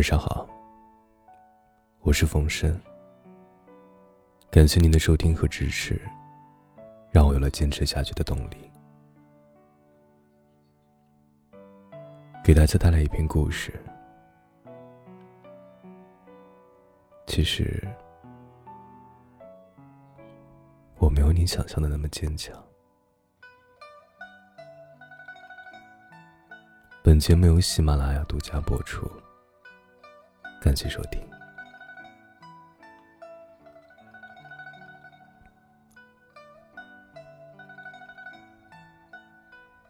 晚上好，我是冯生。感谢您的收听和支持，让我有了坚持下去的动力。给大家带来一篇故事。其实，我没有你想象的那么坚强。本节目由喜马拉雅独家播出，感谢收听。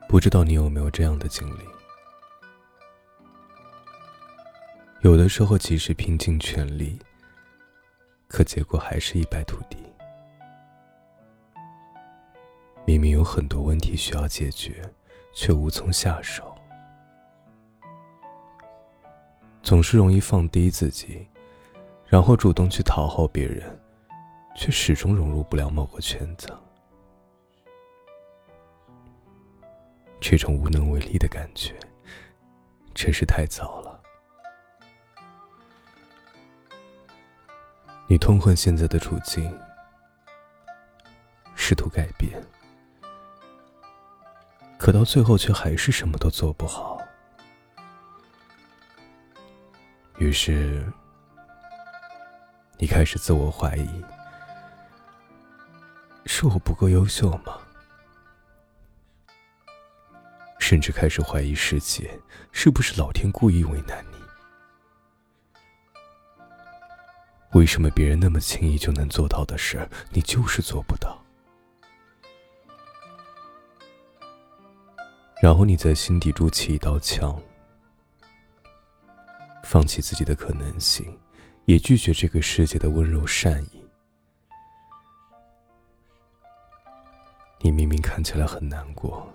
不知道你有没有这样的经历？有的时候，即使拼尽全力，可结果还是一败涂地。明明有很多问题需要解决，却无从下手。总是容易放低自己，然后主动去讨好别人，却始终融入不了某个圈子。这种无能为力的感觉，真是太糟了。你痛恨现在的处境，试图改变，可到最后却还是什么都做不好。于是，你开始自我怀疑：是我不够优秀吗？甚至开始怀疑世界是不是老天故意为难你？为什么别人那么轻易就能做到的事，你就是做不到？然后你在心底筑起一道墙。放弃自己的可能性，也拒绝这个世界的温柔善意。你明明看起来很难过，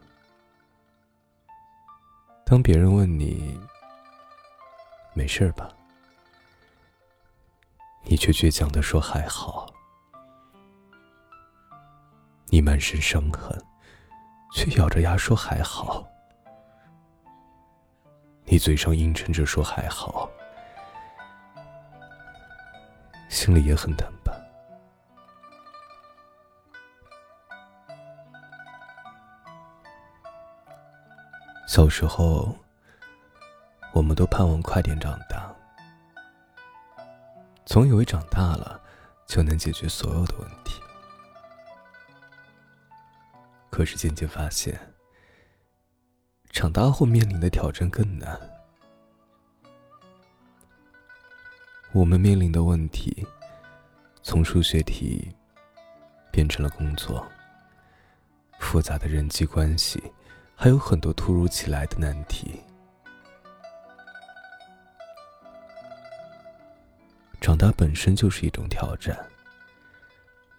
当别人问你“没事吧”，你却倔强的说“还好”。你满身伤痕，却咬着牙说“还好”。你嘴上硬撑着说还好，心里也很疼吧？小时候，我们都盼望快点长大，总以为长大了就能解决所有的问题。可是渐渐发现。长大后面临的挑战更难。我们面临的问题，从数学题变成了工作，复杂的人际关系，还有很多突如其来的难题。长大本身就是一种挑战，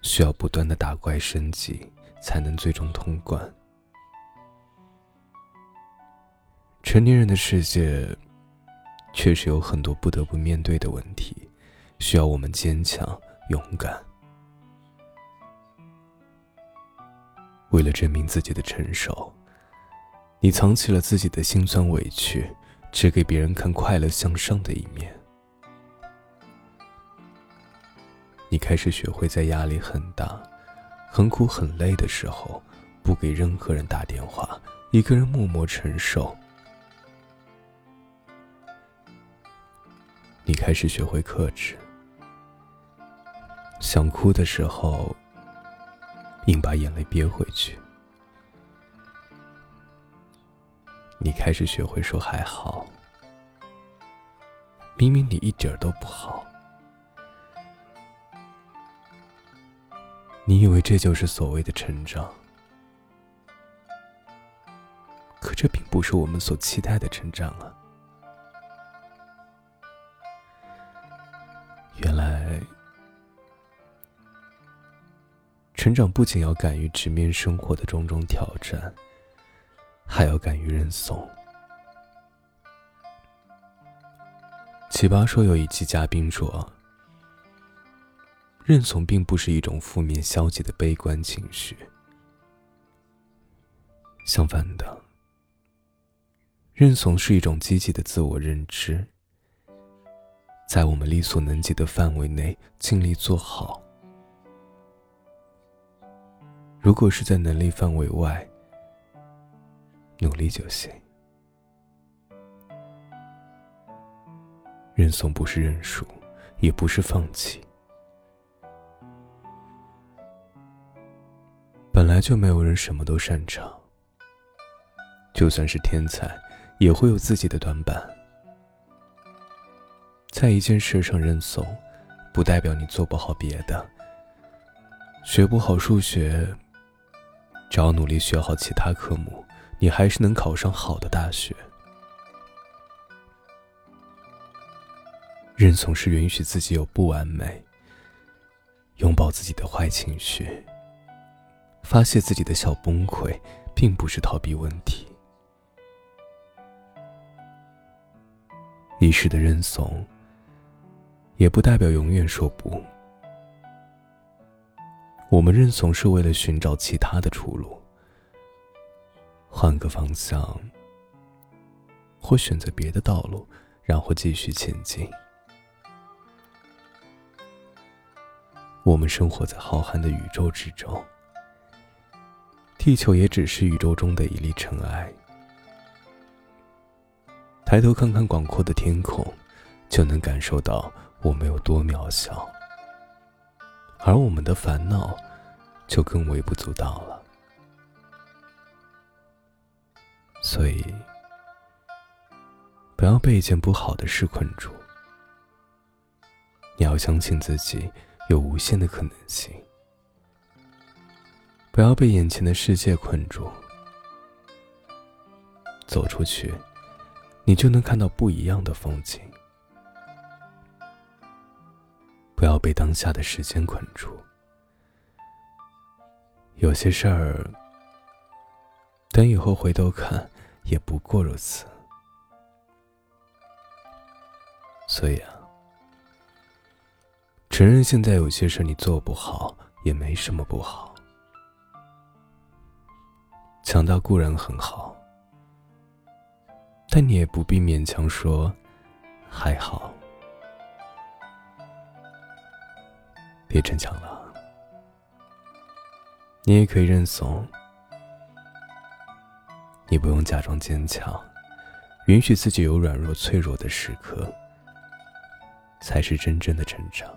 需要不断的打怪升级，才能最终通关。成年人的世界，确实有很多不得不面对的问题，需要我们坚强勇敢。为了证明自己的成熟，你藏起了自己的心酸委屈，只给别人看快乐向上的一面。你开始学会在压力很大、很苦很累的时候，不给任何人打电话，一个人默默承受。你开始学会克制，想哭的时候，硬把眼泪憋回去。你开始学会说还好，明明你一点儿都不好。你以为这就是所谓的成长，可这并不是我们所期待的成长啊。原来，成长不仅要敢于直面生活的种种挑战，还要敢于认怂。奇葩说有一期嘉宾说：“认怂并不是一种负面消极的悲观情绪，相反的，认怂是一种积极的自我认知。”在我们力所能及的范围内尽力做好。如果是在能力范围外，努力就行。认怂不是认输，也不是放弃。本来就没有人什么都擅长，就算是天才，也会有自己的短板。在一件事上认怂，不代表你做不好别的。学不好数学，只要努力学好其他科目，你还是能考上好的大学。认怂是允许自己有不完美，拥抱自己的坏情绪。发泄自己的小崩溃，并不是逃避问题。一时的认怂，也不代表永远说不。我们认怂是为了寻找其他的出路，换个方向，或选择别的道路，然后继续前进。我们生活在浩瀚的宇宙之中。地球也只是宇宙中的一粒尘埃。抬头看看广阔的天空，就能感受到我们有多渺小，而我们的烦恼就更微不足道了。所以，不要被一件不好的事困住，你要相信自己有无限的可能性。不要被眼前的世界困住，走出去，你就能看到不一样的风景。不要被当下的时间困住，有些事儿，等以后回头看，也不过如此。所以啊，承认现在有些事你做不好，也没什么不好。强大固然很好，但你也不必勉强说还好。别逞强了，你也可以认怂。你不用假装坚强，允许自己有软弱脆弱的时刻，才是真正的成长。